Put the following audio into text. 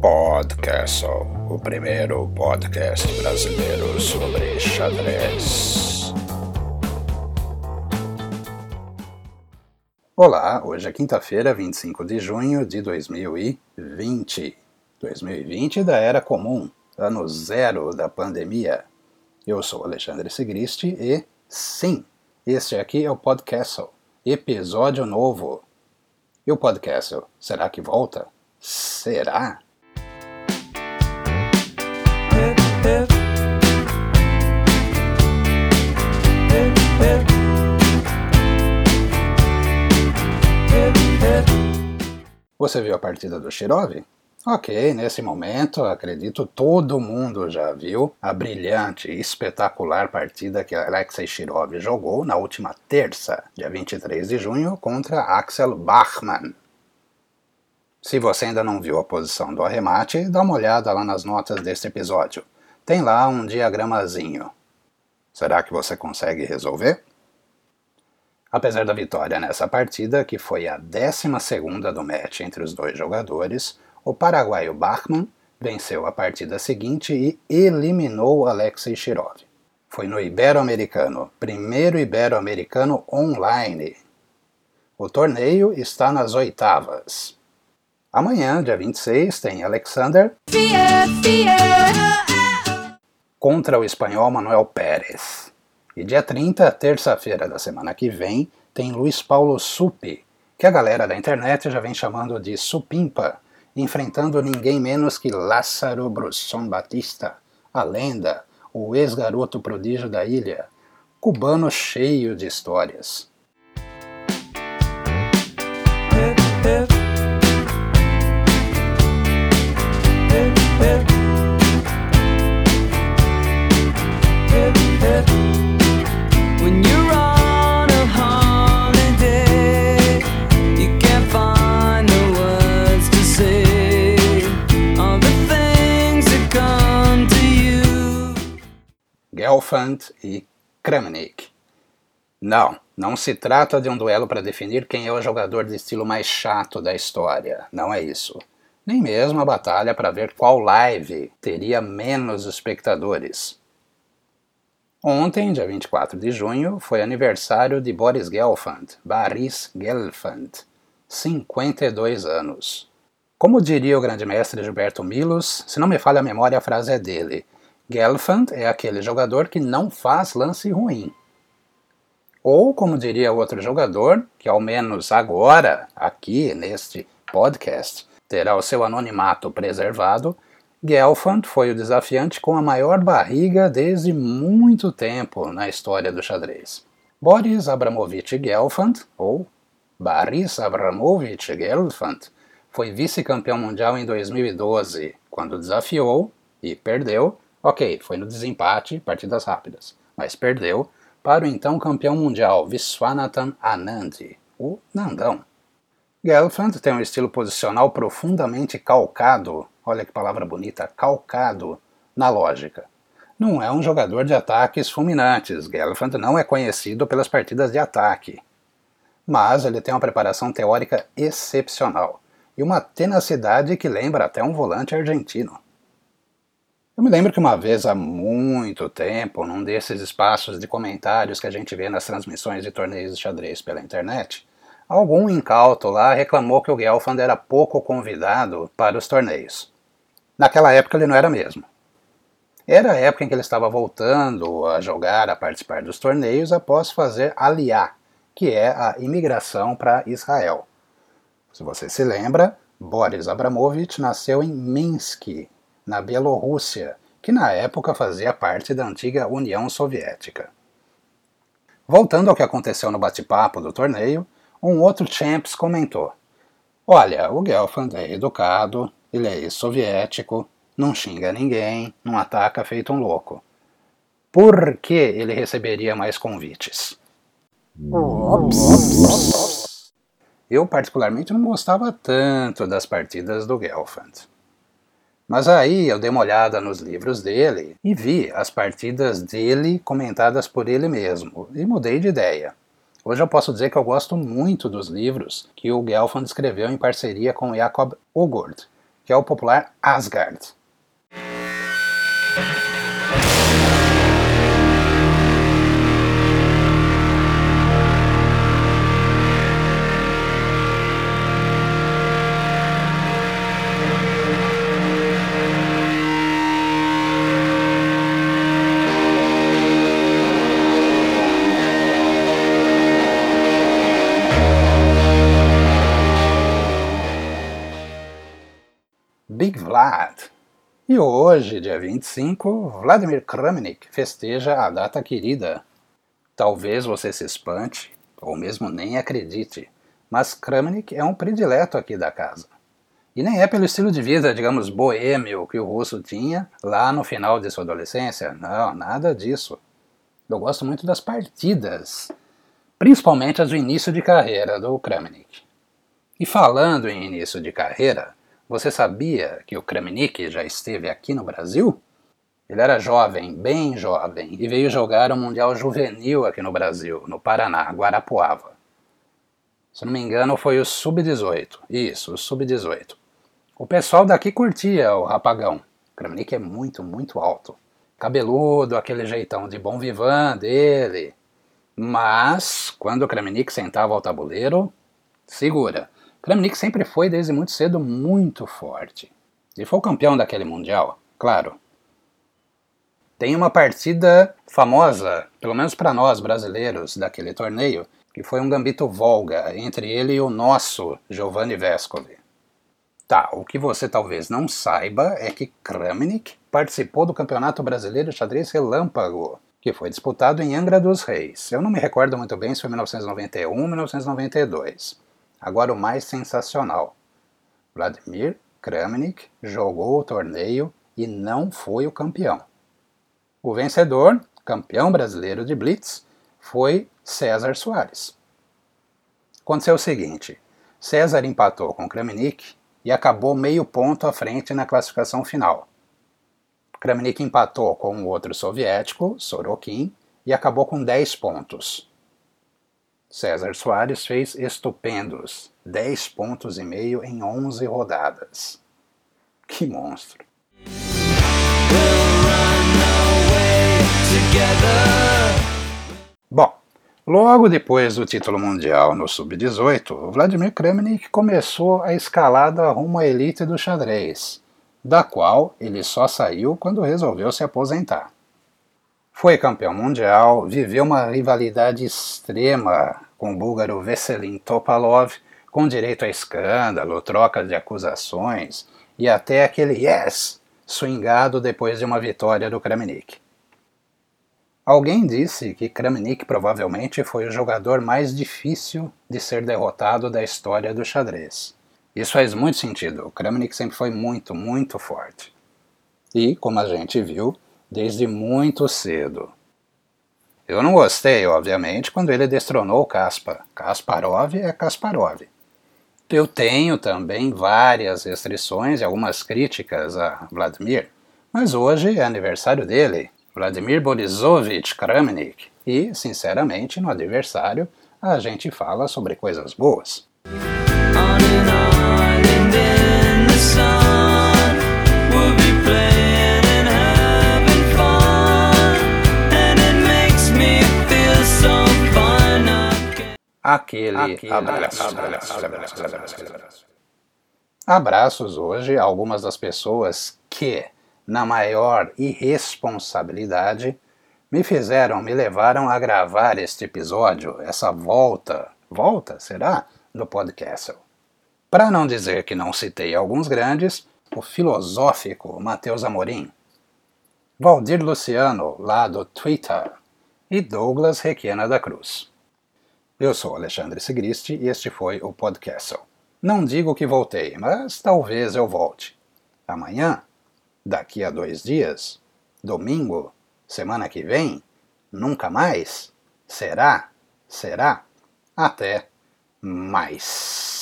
Podcastle, o primeiro podcast brasileiro sobre xadrez. Olá, hoje é quinta-feira, 25 de junho de 2020. 2020 da Era Comum, ano zero da pandemia. Eu sou Alexandre Sigristi e, sim, este aqui é o Podcastle, episódio novo. E o Podcastle, será que volta? Será? Você viu a partida do Shirov? Ok, nesse momento, acredito todo mundo já viu a brilhante e espetacular partida que Alexei Shirov jogou na última terça, dia 23 de junho, contra Axel Bachmann. Se você ainda não viu a posição do arremate, dá uma olhada lá nas notas deste episódio. Tem lá um diagramazinho. Será que você consegue resolver? Apesar da vitória nessa partida, que foi a 12 do match entre os dois jogadores, o paraguaio Bachmann venceu a partida seguinte e eliminou Alexei Shirov. Foi no Ibero-Americano, primeiro Ibero-Americano online. O torneio está nas oitavas. Amanhã, dia 26, tem Alexander contra o espanhol Manuel Pérez. E dia 30, terça-feira da semana que vem, tem Luiz Paulo Supi, que a galera da internet já vem chamando de Supimpa, enfrentando ninguém menos que Lázaro Brusson Batista, a lenda, o ex-garoto prodígio da ilha, cubano cheio de histórias. Gelfand e Kramnik. Não, não se trata de um duelo para definir quem é o jogador de estilo mais chato da história. Não é isso. Nem mesmo a batalha para ver qual live teria menos espectadores. Ontem, dia 24 de junho, foi aniversário de Boris Gelfand, Boris Gelfand, 52 anos. Como diria o grande mestre Gilberto Milos, se não me falha a memória, a frase é dele: Gelfand é aquele jogador que não faz lance ruim. Ou, como diria outro jogador, que ao menos agora, aqui neste podcast, terá o seu anonimato preservado, Gelfand foi o desafiante com a maior barriga desde muito tempo na história do xadrez. Boris Abramovich Gelfand, ou Boris Abramovich Gelfand, foi vice-campeão mundial em 2012, quando desafiou, e perdeu, Ok, foi no desempate, partidas rápidas, mas perdeu para o então campeão mundial Viswanathan Anand, o Nandão. Gelfand tem um estilo posicional profundamente calcado, olha que palavra bonita, calcado, na lógica. Não é um jogador de ataques fulminantes, Gelfand não é conhecido pelas partidas de ataque. Mas ele tem uma preparação teórica excepcional e uma tenacidade que lembra até um volante argentino. Eu me lembro que uma vez há muito tempo, num desses espaços de comentários que a gente vê nas transmissões de torneios de xadrez pela internet, algum incauto lá reclamou que o Gelfand era pouco convidado para os torneios. Naquela época ele não era mesmo. Era a época em que ele estava voltando a jogar, a participar dos torneios após fazer Aliá, que é a imigração para Israel. Se você se lembra, Boris Abramovich nasceu em Minsk, na Bielorrússia, que na época fazia parte da antiga União Soviética. Voltando ao que aconteceu no bate-papo do torneio, um outro champs comentou: Olha, o Gelfand é educado, ele é ex-soviético, não xinga ninguém, não ataca feito um louco. Por que ele receberia mais convites? Eu, particularmente, não gostava tanto das partidas do Gelfand. Mas aí eu dei uma olhada nos livros dele e vi as partidas dele comentadas por ele mesmo e mudei de ideia. Hoje eu posso dizer que eu gosto muito dos livros que o Gelfand escreveu em parceria com Jacob Ogord, que é o popular Asgard. Big Vlad. E hoje, dia 25, Vladimir Kramnik festeja a data querida. Talvez você se espante, ou mesmo nem acredite, mas Kramnik é um predileto aqui da casa. E nem é pelo estilo de vida, digamos, boêmio que o russo tinha lá no final de sua adolescência. Não, nada disso. Eu gosto muito das partidas, principalmente as do início de carreira do Kramnik. E falando em início de carreira, você sabia que o Kramnik já esteve aqui no Brasil? Ele era jovem, bem jovem, e veio jogar o Mundial Juvenil aqui no Brasil, no Paraná, Guarapuava. Se não me engano, foi o Sub-18. Isso, o Sub-18. O pessoal daqui curtia o rapagão. O Kramnik é muito, muito alto. Cabeludo, aquele jeitão de bom vivan dele. Mas, quando o Kramnik sentava ao tabuleiro, segura. Kramnik sempre foi, desde muito cedo, muito forte. Ele foi o campeão daquele Mundial, claro. Tem uma partida famosa, pelo menos para nós brasileiros, daquele torneio, que foi um gambito Volga entre ele e o nosso Giovanni Vescovi. Tá, o que você talvez não saiba é que Kramnik participou do Campeonato Brasileiro de Xadrez Relâmpago, que foi disputado em Angra dos Reis. Eu não me recordo muito bem se foi 1991 ou 1992. Agora o mais sensacional. Vladimir Kramnik jogou o torneio e não foi o campeão. O vencedor, campeão brasileiro de Blitz, foi César Soares. Aconteceu o seguinte: César empatou com Kramnik e acabou meio ponto à frente na classificação final. Kramnik empatou com o outro soviético, Sorokin, e acabou com 10 pontos. César Soares fez estupendos, 10 pontos e meio em 11 rodadas. Que monstro! Bom, logo depois do título mundial no Sub-18, Vladimir Kramnik começou a escalada rumo à elite do xadrez, da qual ele só saiu quando resolveu se aposentar. Foi campeão mundial, viveu uma rivalidade extrema com o búlgaro Veselin Topalov, com direito a escândalo, trocas de acusações e até aquele yes swingado depois de uma vitória do Kramnik. Alguém disse que Kramnik provavelmente foi o jogador mais difícil de ser derrotado da história do xadrez. Isso faz muito sentido. O Kramnik sempre foi muito, muito forte. E, como a gente viu, desde muito cedo. Eu não gostei, obviamente, quando ele destronou Kaspar. Kasparov é Kasparov. Eu tenho também várias restrições e algumas críticas a Vladimir, mas hoje é aniversário dele, Vladimir Borisovich Kramnik, e, sinceramente, no aniversário a gente fala sobre coisas boas. Aquele, aquele abraço. Abraço, abraço, abraço. Abraços hoje a algumas das pessoas que, na maior irresponsabilidade, me fizeram, me levaram a gravar este episódio, essa volta, volta, será? No podcast. Para não dizer que não citei alguns grandes, o filosófico Matheus Amorim, Valdir Luciano, lá do Twitter, e Douglas Requena da Cruz. Eu sou Alexandre Sigristi e este foi o Podcastle. Não digo que voltei, mas talvez eu volte. Amanhã? Daqui a dois dias? Domingo? Semana que vem? Nunca mais? Será? Será? Até mais.